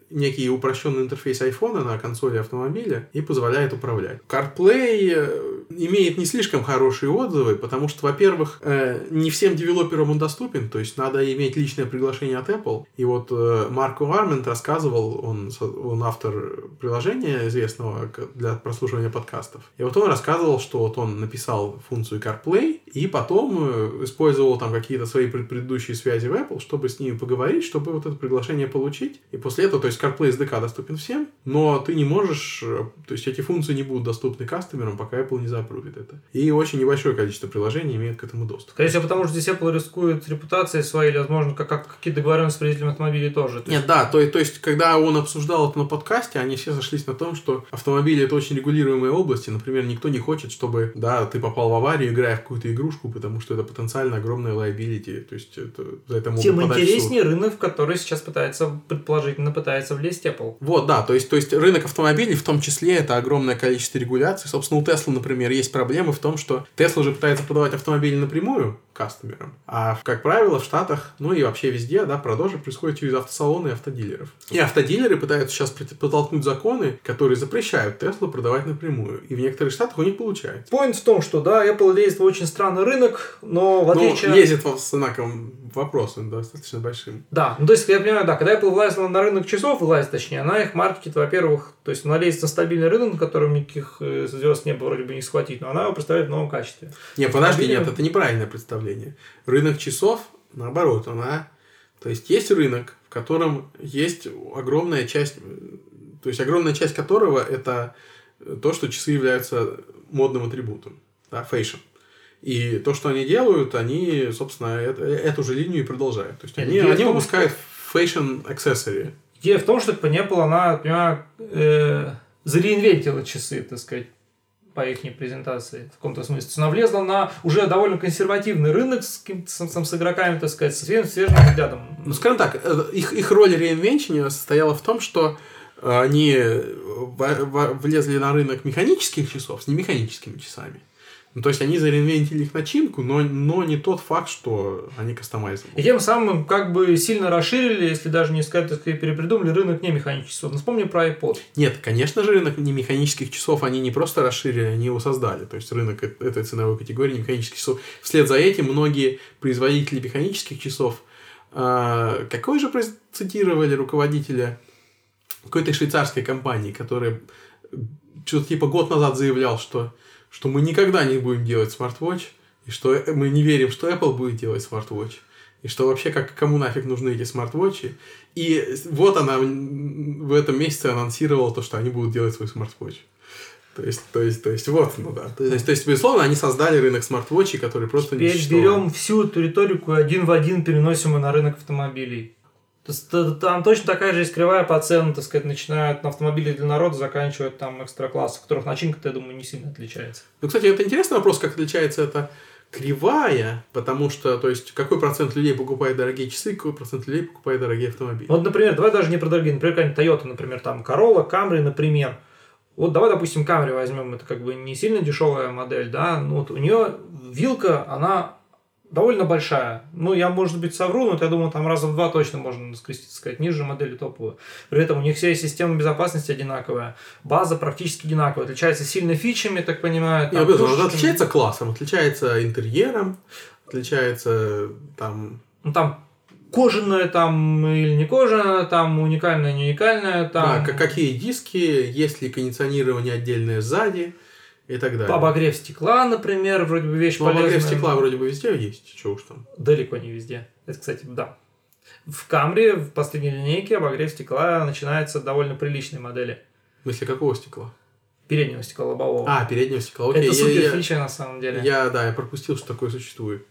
некий упрощенный интерфейс iPhone на консоли автомобиля и позволяет управлять. CarPlay э, имеет не слишком хорошие отзывы, потому что, во-первых, э, не всем девелоперам он доступен, то есть надо иметь личное приглашение от Apple. И вот э, Марк Уармент рассказывал, он, он автор приложения известного для прослушивания подкастов. И вот он рассказывал, что вот он написал функцию CarPlay и потом использовал там какие-то свои предыдущие связи в Apple, чтобы с ними поговорить, чтобы вот это приглашение получить. И после этого, то есть CarPlay SDK доступен всем, но ты не можешь, э, то есть эти функции не будут доступны кастомерам, пока Apple не запрувит это. И очень небольшое количество приложений имеет к этому доступ. Скорее всего, потому что здесь Apple рискует репутацией своей, или, возможно, как, как какие-то договоренности с производителем автомобилей тоже. Нет, да, то, то есть, когда он обсуждал это на подкасте, они все сошлись на том, что автомобили это очень регулируемые области. Например, никто не хочет, чтобы, да, ты попал в аварию, играя в какую-то игрушку, потому что это потенциально огромная liability. То есть это, за это могут Тем интереснее рынок, в который сейчас пытается, предположительно пытается влезть Apple. Вот, да, то есть, то есть рынок автомобилей в том числе это огромное количество регуляций. Собственно, у Tesla, например, есть проблемы в том, что Tesla уже пытается продавать автомобили напрямую, кастомерам. А, как правило, в Штатах, ну и вообще везде, да, продажи происходят через автосалоны и автодилеров. И автодилеры пытаются сейчас протолкнуть законы, которые запрещают Теслу продавать напрямую. И в некоторых штатах у них получается. Point в том, что, да, Apple лезет в очень странный рынок, но в отличие... лезет с знаком вопросом достаточно большим. Да, ну то есть, я понимаю, да, когда Apple вылазила на рынок часов, вылазит точнее, она их маркетит, во-первых, то есть она лезет на стабильный рынок, на котором никаких э, звезд не было вроде бы не схватить, но она его представляет в новом качестве. Не, подожди, Стабильный. нет, это неправильное представление. Рынок часов, наоборот, она... То есть, есть рынок, в котором есть огромная часть... э, То есть, огромная часть которого это то, что часы являются модным атрибутом. Да, fashion. И то, что они делают, они, собственно, это- эту же линию и продолжают. То есть, они, они том, выпускают fashion accessory. Идея в том, что типа, не было, она, понимаю, э, за reinvent ила часы, так сказать, по их презентации в каком-то смысле. Она влезла на уже довольно консервативный рынок с, с, с- с игроками, так сказать, с свежим, свежим взглядом. Ну, скажем так, э, их, их роль реинвенчения состояла в том, что э, они во- влезли на рынок механических часов с немеханическими часами. Ну, то есть они зареинвентили их начинку, но, но не тот факт, что они кастомайзовали. И тем самым как бы сильно расширили, если даже не сказать, так сказать, перепридумали рынок не механических часов. Ну, вспомни про iPod. Нет, конечно же, рынок немеханических часов они не просто расширили, они его создали. То есть рынок э- этой ценовой категории немеханических часов. Вслед за этим многие производители механических часов, а, какой же цитировали руководителя какой-то швейцарской компании, который что-то типа год назад заявлял, что, что мы никогда не будем делать smart watch, и что э- мы не верим, что Apple будет делать smart watch. И что вообще, как, кому нафиг нужны эти smart watch и. И вот она в этом месяце анонсировала то, что они будут делать свой smart watch. То есть, то есть, то есть, вот, ну да. То есть, то есть, безусловно, они создали рынок smart watch ей, который просто не Теперь существовал. берем всю эту риторику и один в один переносим на рынок автомобилей. То есть, т- Там точно такая же есть кривая по ценам, так сказать, начиная от автомобилей для народа, заканчивая там экстра-классов, которых начинка, я думаю, не сильно отличается. Ну, кстати, это интересный вопрос, как отличается эта кривая, потому что, то есть, какой процент людей покупает дорогие часы, какой процент людей покупает дорогие автомобили. Вот, например, давай даже не про дорогие, например, какая-нибудь Toyota, например, там Corolla, Camry, например. Вот давай, допустим, Camry возьмем, это как бы не сильно дешевая модель, да, ну вот у нее вилка, она довольно большая. Ну, я, может быть, совру, но я думаю, там раза в два точно можно скрестить, сказать, ниже модели топовую. При этом у них вся система безопасности одинаковая, база практически одинаковая, отличается сильно фичами, так понимаю. Там, безусловно, она пушечками. отличается классом, отличается интерьером, отличается там... Ну, там кожаная там или не кожаная, там уникальная, не уникальная, там Да, как- какие диски, есть ли кондиционирование отдельное сзади и так далее. обогрев стекла, например, вроде бы вещь Ну, полезная. обогрев стекла вроде бы везде есть, что уж там. Далеко не везде. Это, кстати, да. В Камри, в последней линейке, обогрев стекла начинается довольно приличной модели. В смысле, какого стекла? Переднего стекла лобового. А, переднего стекла, окей. Это я- супер я- фича на самом деле. Я, да, я пропустил, что такое существует.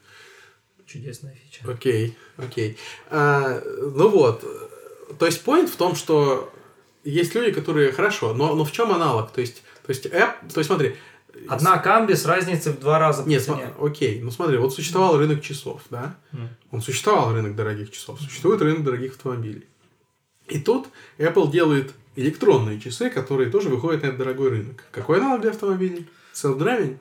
Чудесная фича. Окей, окей. А, ну вот, то есть point в том, что есть люди, которые хорошо, но, но в чем аналог? То есть, то есть, app, то есть смотри, Одна камби с разницей в два раза по нет, цене. окей, ну смотри, вот существовал рынок часов, да? М. Он существовал рынок дорогих часов, существует рынок дорогих автомобилей. И тут Apple делает электронные часы, которые тоже выходят на этот дорогой рынок. Какой аналог для автомобилей? Self-driving?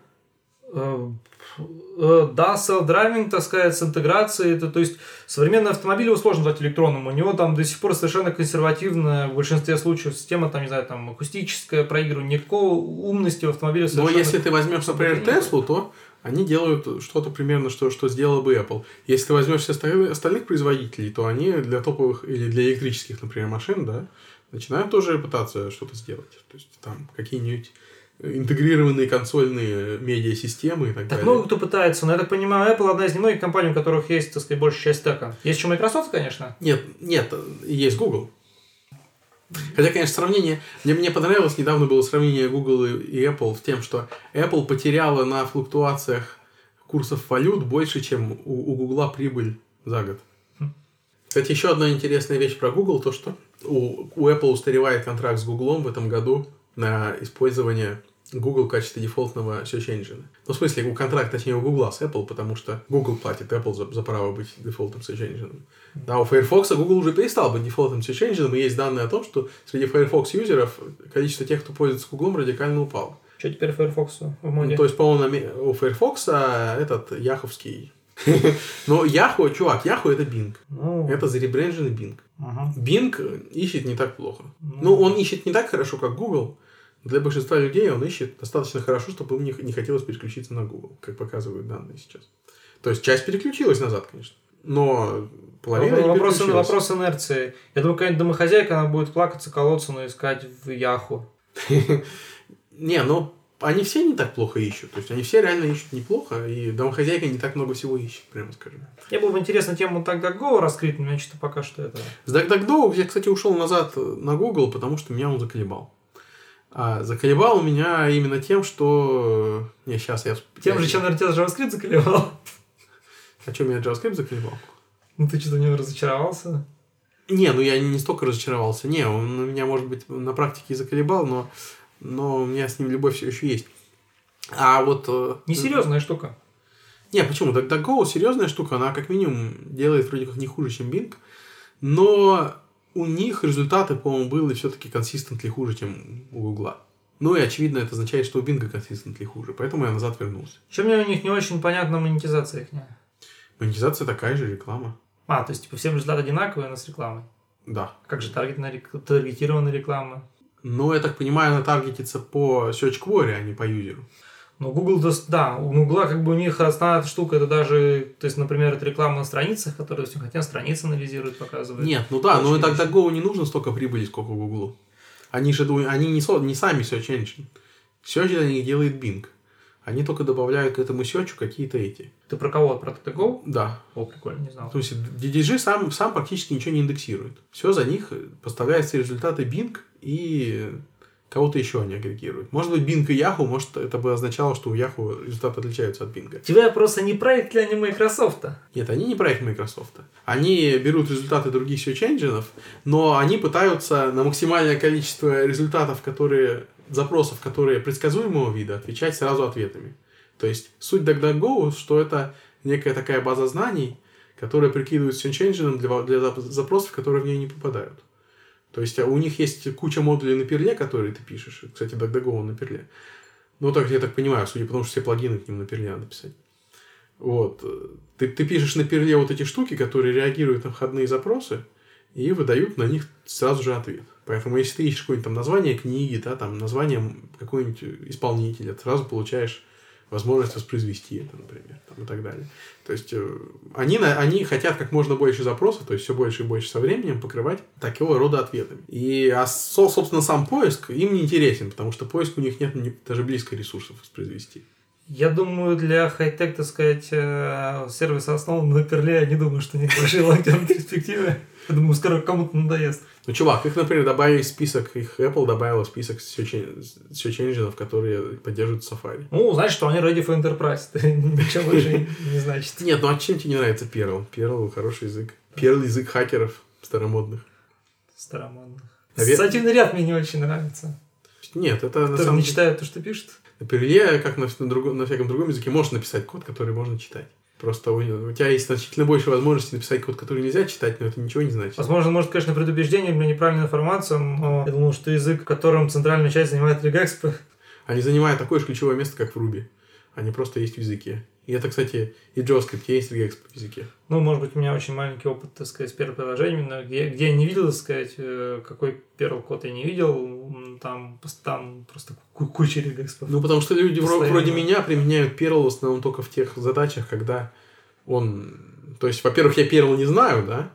Э, э, Да, self-driving, так сказать, с интеграцией. Это, то есть, современный автомобиль его сложно назвать электронным. У него там до сих пор совершенно консервативная, в большинстве случаев, система, там, не знаю, там, акустическое проигрывание. Никакого умности в автомобиле Но совершенно... если ты возьмешь, например. Теслу, то они делают что-то примерно, что, что сделала бы Apple. Если ты возьмешь все остальных производителей, то они для топовых или для электрических, например, машин, да, начинают тоже пытаться что-то сделать. То есть там какие-нибудь интегрированные консольные медиасистемы и так, Так далее. много кто пытается, но я так понимаю, Apple одна из немногих компаний, у которых есть, так сказать, большая часть стека. Есть еще Microsoft, конечно. Нет, нет, есть Google. Хотя, конечно, сравнение... Мне, мне понравилось, недавно было сравнение Google и, Apple с тем, что Apple потеряла на флуктуациях курсов валют больше, чем у, у Google прибыль за год. Кстати, еще одна интересная вещь про Google, то, что у, у Apple устаревает контракт с Google в этом году на использование Google в качестве дефолтного search engine. Ну, в смысле, у контракт, точнее, у Google с Apple, потому что Google платит Apple за, за право быть дефолтным search engine. Да, у Firefox Google уже перестал быть дефолтным search engine, и есть данные о том, что среди Firefox юзеров количество тех, кто пользуется Google, радикально упало. Что теперь Firefox в моде? Ну, то есть, по-моему, у Firefox этот яховский... Но Yahoo, чувак, Yahoo это Bing. Ну, Это заребренженный Bing. ага. Bing ищет не так плохо. Ну, он ищет не так хорошо, как Google, Для большинства людей он ищет достаточно хорошо, чтобы им не, не хотелось переключиться на Google, как показывают данные сейчас. То есть часть переключилась назад, конечно. Но половина не вопрос, вопрос инерции. Я думаю, какая-нибудь домохозяйка, она будет плакаться, колоться, но искать в Яху. Не, ну они все не так плохо ищут. То есть они все реально ищут неплохо, и домохозяйка не так много всего ищет, прямо скажем. Мне было бы интересно тему DuckDuckGo раскрыть, но я что-то пока что это... С DuckDuckGo я, кстати, ушел назад на Google, потому что меня он заколебал. А заколебал меня именно тем, что... Не, сейчас я... Тем я... же, чем, наверное, тебя JavaScript заколебал. А что, меня JavaScript заколебал? Ну, ты что-то не разочаровался? Не, ну я не столько разочаровался. Не, он меня, может быть, на практике и заколебал, но, но у меня с ним любовь все еще есть. А вот... э, Несерьезная штука. Не, почему? DuckDuckGo серьезная штука, она как минимум делает вроде как не хуже, чем Bing, но у них результаты, по-моему, были все-таки консистентли хуже, чем у Гугла. Ну и очевидно, это означает, что у Бинга консистентли хуже, поэтому я назад вернулся. Еще мне у них не очень понятна монетизация их. Монетизация такая же, реклама. А, то есть, типа, всем результаты одинаковые, но с рекламой. Да. Как же таргетная таргетированная реклама? Но, я так понимаю, она таргетится по search query, а не по юзеру. Ну, Google, да, у Google как бы у них основная штука, это даже, то есть, например, это реклама на страницах, которая, допустим, хотя страницы анализирует, показывает. Нет, ну да, но Очень DuckDuckGo не нужно столько прибыли, сколько Гуглу. Они же ду- они не, со- не сами search engine. Search них делает Bing. Они только добавляют к этому search какие-то эти. Ты про кого? Про DuckDuckGo? Да, О, прикольно, не знал. То есть DDG сам, сам практически ничего не индексирует. Все за них поставляются результаты Bing и кого-то еще они агрегируют. Может быть, Bing и Yahoo, может, это бы означало, что у Yahoo результаты отличаются от Bing. Тебя просто не проект ли они Microsoft? Нет, они не проект Microsoft. Они берут результаты других search engine, но они пытаются на максимальное количество результатов, которые запросов, которые предсказуемого вида, отвечать сразу ответами. То есть суть DuckDuckGo, что это некая такая база знаний, которая прикидывает search engine для, для зап- запросов, которые в нее не попадают. То есть а у них есть куча модулей на перле, которые ты пишешь. Кстати, DuckDuckGo на перле. Ну, так я так понимаю, судя по тому, что все плагины к нему на перле надо писать. Вот. Ты, ты пишешь на перле вот эти штуки, которые реагируют на входные запросы и выдают на них сразу же ответ. Поэтому, если ты ищешь какое-нибудь там название книги, да, там название какого-нибудь исполнителя, ты сразу получаешь возможность воспроизвести это, например, там, и так далее. То есть э, они, они хотят как можно больше запросов, то есть все больше и больше со временем покрывать такого рода ответами. И, а, со- собственно, сам поиск им не интересен, потому что поиск у них нет даже близко ресурсов воспроизвести. Я думаю, для хай-тек, так сказать, э, сервиса основан на перле, я не думаю, что у них большие лонгтерм перспективы. Я думаю, скоро кому-то надоест. Ну, чувак, их, например, добавили в список, их Apple добавила в список engine, которые поддерживают Safari. Ну, значит, что они ready for enterprise. Ничего больше не значит. Нет, ну а чем тебе не нравится Perl? Perl хороший язык. Perl язык хакеров старомодных. Старомодно. Навер- Ассоциативный ряд мне не очень нравится. Нет, это на самом не деле... читает то, что пишет. На Perl, как на, на, другом- на всяком другом языке, можно написать код, который можно читать. Просто у, у тебя есть значительно больше возможностей написать код, который нельзя читать, но это ничего не значит. Возможно, может, конечно, предубеждение или неправильная информация, но я думал, что язык, в котором центральную часть занимает регэкспо, Они занимают такое же ключевое место, как в Ruby. Они просто есть в языке. И это, кстати, и JavaScript есть regex в языке. Ну, может быть, у меня очень маленький опыт, так сказать, с первым приложением, но где, где я не видел, так сказать, э, какой первый код я не видел, там, там просто ку- куча регэкспов. Ну, потому что люди Постоянно. вроде меня применяют Perl в основном только в тех задачах, когда он... То есть, во-первых, я Perl не знаю, да?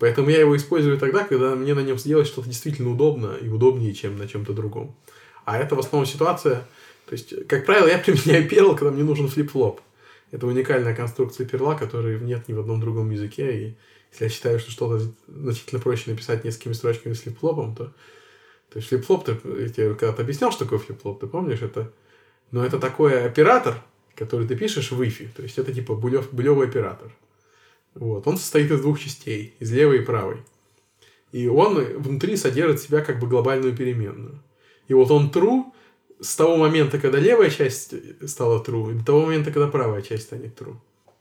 Поэтому я его использую тогда, когда мне на нем сделать что-то действительно удобно и удобнее, чем на чем-то другом. А это в основном ситуация... То есть, как правило, я применяю Perl, когда мне нужен flip-flop. Это уникальная конструкция Perl а, которой нет ни в одном другом языке. И если я считаю, что что-то значительно проще написать несколькими строчками с flip-flop ом, то... То есть flip-flop, ты, я тебе когда-то объяснял, что такое flip-flop, ты помнишь? Это, ну, это такой оператор, который ты пишешь в wi То есть это типа булев, булевый оператор. Вот. Он состоит из двух частей, из левой и правой. И он внутри содержит в себя как бы глобальную переменную. И вот он true с того момента, когда левая часть стала true, до того момента, когда правая часть станет true.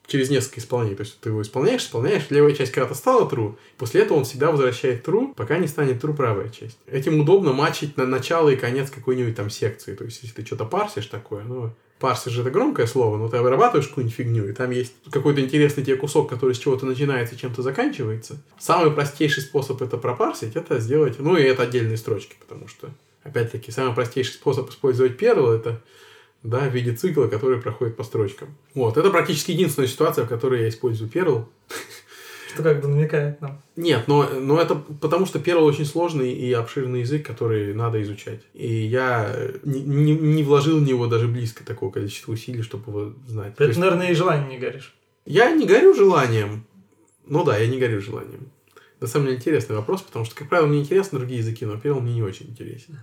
Через несколько исполнений. То есть ты его исполняешь, исполняешь, левая часть когда-то стала true, после этого он всегда возвращает true, пока не станет true правая часть. Этим удобно матчить на начало и конец какой-нибудь там секции. То есть, если ты что-то парсишь такое, ну, парсишь же это громкое слово, но ты обрабатываешь какую-нибудь фигню, и там есть какой-то интересный тебе кусок, который с чего-то начинается и чем-то заканчивается. Самый простейший способ это пропарсить, это сделать, ну, и это отдельные строчки, потому что Опять-таки, самый простейший способ использовать Perl это да, в виде цикла, который проходит по строчкам. Вот, это практически единственная ситуация, в которой я использую Perl. Что как бы намекает нам. Нет, но, но это потому, что Perl очень сложный и обширный язык, который надо изучать. И я не, не, не вложил в него даже близко такого количества усилий, чтобы его знать. Ты, есть, наверное, и желание не горишь. Я не горю желанием. Ну да, я не горю желанием. На самом деле интересный вопрос, потому что, как правило, мне интересны другие языки, но Perl мне не очень интересен.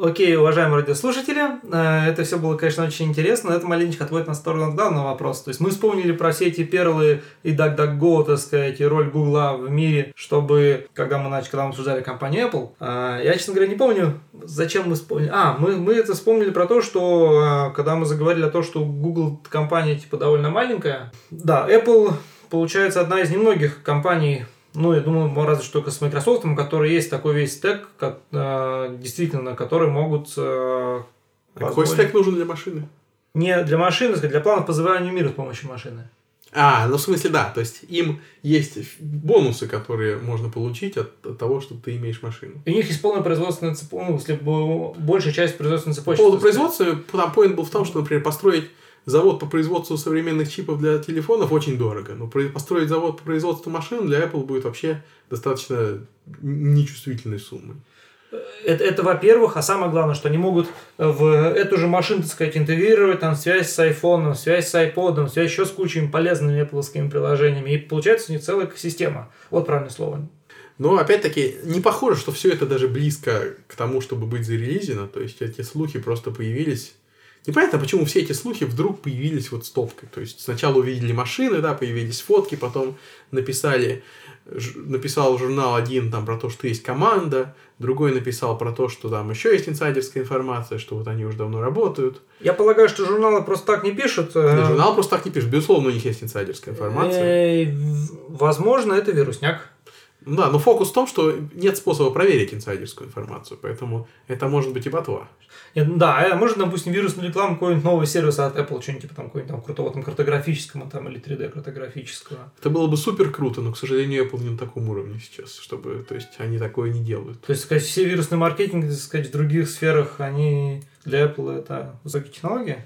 Окей, уважаемые радиослушатели, э, это все было, конечно, очень интересно, но это маленечко отводит нас в сторону главного вопроса. То есть мы вспомнили про все эти перлы и DuckDuckGo, так сказать, и роль Гугла в мире, чтобы, когда мы начали, когда мы обсуждали компанию Apple, э, я, честно говоря, не помню, зачем мы вспомнили. А, мы, мы это вспомнили про то, что э, когда мы заговорили о том, что Google компания типа довольно маленькая, да, Apple получается одна из немногих компаний ну, я думаю, разве что только с Microsoft, у которой есть такой весь стек, как, э, действительно, который могут... Э, а какой стек нужен для машины? Не для машины, для планов по завоеванию мира с помощью машины. А, ну в смысле, да. То есть им есть бонусы, которые можно получить от, от того, что ты имеешь машину. И у них есть полная производственная цепочка, ну, если большая часть производственной цепочки. По поводу производства, там поинт был в том, что, например, построить завод по производству современных чипов для телефонов очень дорого, но построить завод по производству машин для Apple будет вообще достаточно нечувствительной суммой. Это, это во-первых, а самое главное, что они могут в эту же машину, так сказать, интегрировать там связь с iPhone, связь с iPod, связь еще с кучей полезными Apple приложениями. И получается у них целая экосистема. Вот правильное слово. Но опять-таки не похоже, что все это даже близко к тому, чтобы быть зарелизено. То есть эти слухи просто появились Непонятно, почему все эти слухи вдруг появились вот стопкой. То есть сначала увидели машины, да, появились фотки, потом написали, написал журнал один там про то, что есть команда, другой написал про то, что там еще есть инсайдерская информация, что вот они уже давно работают. Я полагаю, что журналы просто так не пишут. Нет, э, журнал просто так не пишет. Безусловно, у них есть инсайдерская информация. Э, возможно, это вирусняк. Да, но фокус в том, что нет способа проверить инсайдерскую информацию, поэтому это может быть и ботва. Да, а может, допустим, вирусную рекламу какой-нибудь новый сервис от Apple, что-нибудь типа там какой-нибудь там крутого там картографического там или 3D картографического. Это было бы супер круто, но, к сожалению, Apple не на таком уровне сейчас, чтобы, то есть, они такое не делают. То есть, сказать, все вирусные маркетинги, так сказать, в других сферах, они для Apple это высокие технологии?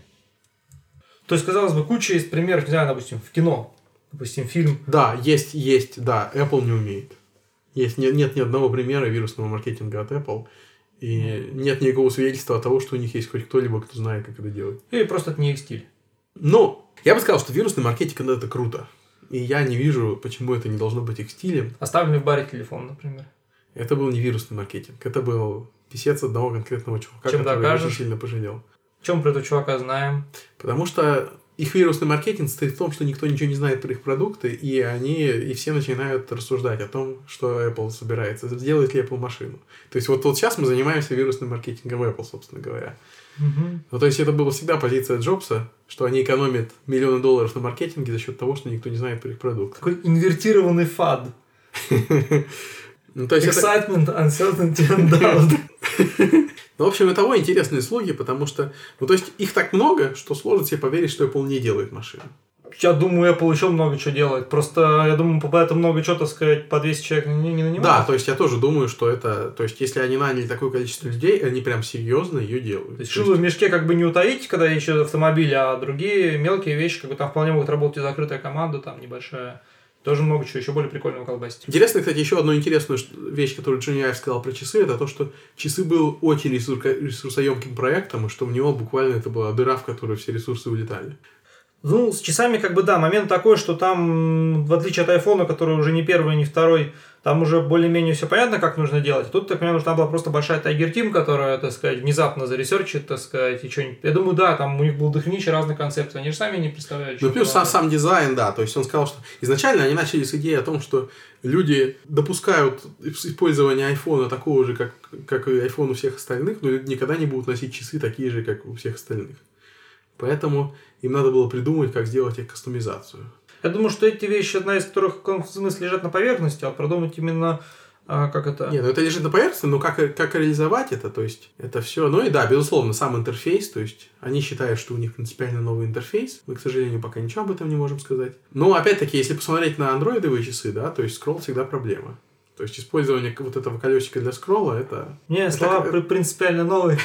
То есть, казалось бы, куча есть примеров, не знаю, допустим, в кино, допустим, фильм. Да, есть, есть, да, Apple не умеет. Есть, нет, нет ни одного примера вирусного маркетинга от Apple. И нет никакого свидетельства того, что у них есть хоть кто-либо, кто знает, как это делать. И просто это не их стиль. Но я бы сказал, что вирусный маркетинг это круто. И я не вижу, почему это не должно быть их стилем. Оставленный в баре телефон, например. Это был не вирусный маркетинг. Это был писец одного конкретного чувака, Чем который докажешь? очень сильно пожалел. Чем про этого чувака знаем? Потому что их вирусный маркетинг состоит в том, что никто ничего не знает про их продукты, и они, и все начинают рассуждать о том, что Apple собирается, сделает ли Apple машину. То есть вот, вот сейчас мы занимаемся вирусным маркетингом Apple, собственно говоря. Угу. Ну, то есть это была всегда позиция Джобса, что они экономят миллионы долларов на маркетинге за счет того, что никто не знает про их продукт. Такой инвертированный фад. Ну, то есть Excitement, это... uncertainty and doubt. Ну, в общем, и того интересные слуги, потому что, ну, то есть, их так много, что сложно себе поверить, что Apple не делает машины. Я думаю, Apple еще много чего делает. Просто, я думаю, по это много чего, так сказать, по 200 человек не, не нанимают. Да, то есть, я тоже думаю, что это... То есть, если они наняли такое количество людей, они прям серьезно ее делают. То есть, шило в мешке как бы не утаить, когда еще автомобиль, а другие мелкие вещи, как бы там вполне могут работать и закрытая команда, там небольшая. Тоже много чего еще более прикольного колбасить. Интересно, кстати, еще одну интересную вещь, которую Джонни Айв сказал про часы, это то, что часы был очень ресурсоемким проектом, и что в него буквально это была дыра, в которую все ресурсы улетали. Ну, с часами, как бы, да, момент такой, что там, в отличие от айфона, который уже не первый, не второй, там уже более-менее все понятно, как нужно делать. Тут, так понимаю, нужна была просто большая Tiger Team, которая, так сказать, внезапно заресерчит, так сказать, и что-нибудь. Я думаю, да, там у них был дохренища разных концепций, они же сами не представляют. Ну, плюс сам, сам дизайн, да, то есть он сказал, что изначально они начали с идеи о том, что люди допускают использование айфона такого же, как, как и iPhone у всех остальных, но никогда не будут носить часы такие же, как у всех остальных. Поэтому им надо было придумать, как сделать их кастомизацию. Я думаю, что эти вещи, одна из которых в смысле лежат на поверхности, а продумать именно а, как это... Нет, ну это лежит на поверхности, но как, как реализовать это, то есть это все. Ну и да, безусловно, сам интерфейс, то есть они считают, что у них принципиально новый интерфейс. Мы, к сожалению, пока ничего об этом не можем сказать. Но опять-таки, если посмотреть на андроидовые часы, да, то есть скролл всегда проблема. То есть использование вот этого колесика для скролла это... Не, это слова как- при- принципиально новые.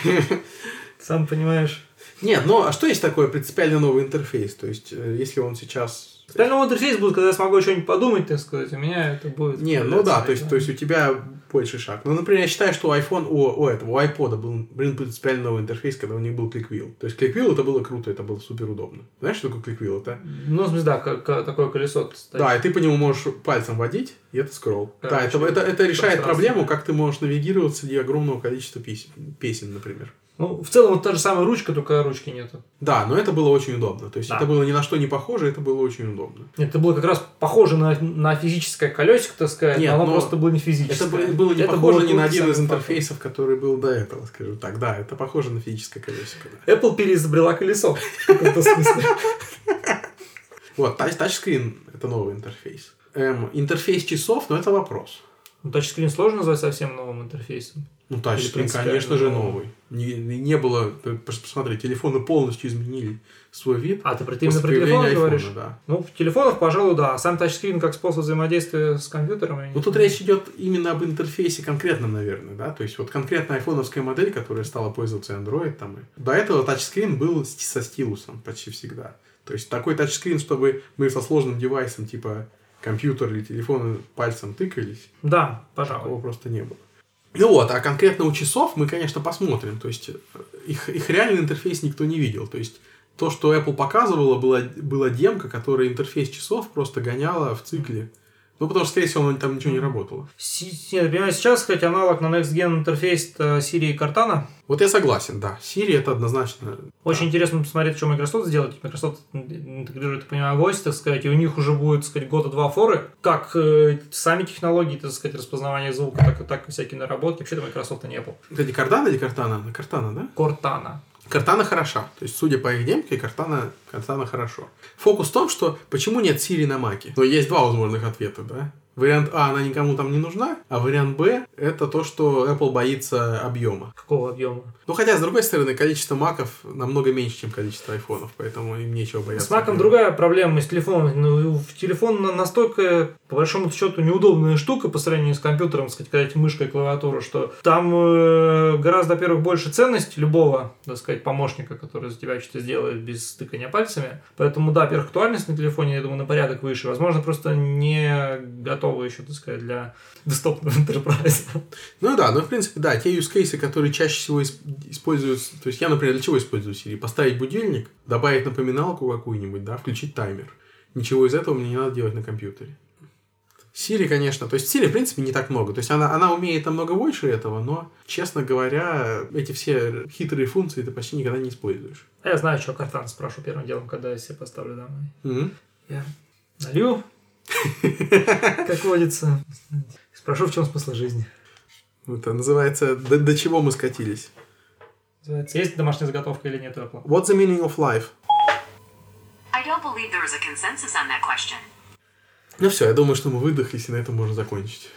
Сам понимаешь. Нет, ну а что есть такое принципиально новый интерфейс? То есть, э, если он сейчас... Принципиально новый интерфейс будет, когда я смогу что-нибудь подумать, так сказать. У меня это будет... Не, ну да, то есть, то есть у тебя больший шаг. Ну, например, я считаю, что у iPhone, у, у этого, у iPod был, блин, принципиально новый интерфейс, когда у них был ClickWheel. То есть ClickWheel это было круто, это было супер удобно. Знаешь, что такое ClickWheel? Это Ну, в смысле, да, как- такое колесо. кстати. Да, и ты по нему можешь пальцем водить, и это скролл. Да, это, это, это решает проблему, как ты можешь навигировать среди огромного количества песен, песен, например. Ну, в целом, вот та же самая ручка, только ручки нету. Да, но это было очень удобно. То есть Да. это было ни на что не похоже, это было очень удобно. Нет, это было как раз похоже на, на физическое колесико, так сказать, Нет, но оно но просто было не физическое. Это бы- было не Это похоже было ни на один из интерфейсов, который был до этого, скажу так. Да, это похоже на физическое колесико. да. Apple переизобрела колесо. В каком-то смысле. Вот, тач, тачскрин — это новый интерфейс. Эм, интерфейс часов, но это вопрос. Ну, тачскрин сложно назвать совсем новым интерфейсом. Ну, тачскрин, конечно же, новый. Не, не было... Посмотри, телефоны полностью изменили свой вид. А, ты ты именно про телефон говоришь? да. Ну, в телефонах, пожалуй, да. А Сам тачскрин как способ взаимодействия с компьютером. Ну, тут речь идет именно об интерфейсе конкретном, наверное, да, то есть вот конкретно айфоновская модель, которая стала пользоваться Android, там, и... до этого тачскрин был со стилусом почти всегда. То есть такой тачскрин, чтобы мы со сложным девайсом, типа компьютер или телефон пальцем тыкались, Да, пожалуй. такого просто не было. Ну вот, а конкретно у часов мы, конечно, посмотрим. То есть э, их, их реальный интерфейс никто не видел. То есть то, что Apple показывала, была, была демка, которая интерфейс часов просто гоняла в цикле. Ну, потому что, скорее всего, там ничего не работало. Нет, понимаешь, сейчас, хоть аналог на Next Gen интерфейс э, Siri и Cortana. Вот я согласен, да. Siri это однозначно. Очень интересно посмотреть, что Microsoft сделает. Microsoft интегрирует, я понимаю, voice, так сказать, и у них уже будет, так сказать, года два форы. Как э, сами технологии, так сказать, распознавания звука, так, и- так и всякие наработки. Вообще-то Microsoft не Apple. Кстати, Картана или Картана? Картана, да? Cortana. Картана хороша. То есть, судя по их демке, Картана, Картана хорошо. Фокус в том, что почему нет Siri на Маке? Но есть два возможных ответа, да? Вариант А, она никому там не нужна, а вариант Б, это то, что Apple боится объема. Какого объема? Ну, хотя, с другой стороны, количество маков намного меньше, чем количество айфонов, поэтому им нечего бояться. С объема. другая проблема с телефоном. Ну, в телефон на- настолько, по большому счету, неудобная штука по сравнению с компьютером, сказать, мышка и клавиатура, что там э, гораздо, во-первых, больше ценность любого, так сказать, помощника, который за тебя что-то сделает без тыкания пальцами. Поэтому, да, во-первых, актуальность на телефоне, я думаю, на порядок выше. Возможно, просто не готова еще, так сказать, для десктопного enterprise. Ну да, ну в принципе, да, те use cases, которые чаще всего исп- используются, то есть я, например, для чего использую Siri? Поставить будильник, добавить напоминалку какую-нибудь, да, включить таймер. Ничего из этого мне не надо делать на компьютере. Siri, конечно, то есть Siri, в принципе, не так много. То есть она, она умеет намного больше этого, но, честно говоря, эти все хитрые функции ты почти никогда не используешь. А я знаю, что Картан спрошу первым делом, когда я себе поставлю домой. Мгм. Я налью, как водится. Спрошу, в чем смысл жизни. Это называется «До, до чего мы скатились». Называется, есть домашняя заготовка или нет Apple? What's the meaning of life? I don't believe there is a consensus on that question. Ну все, я думаю, что мы выдохлись, и на этом можно закончить.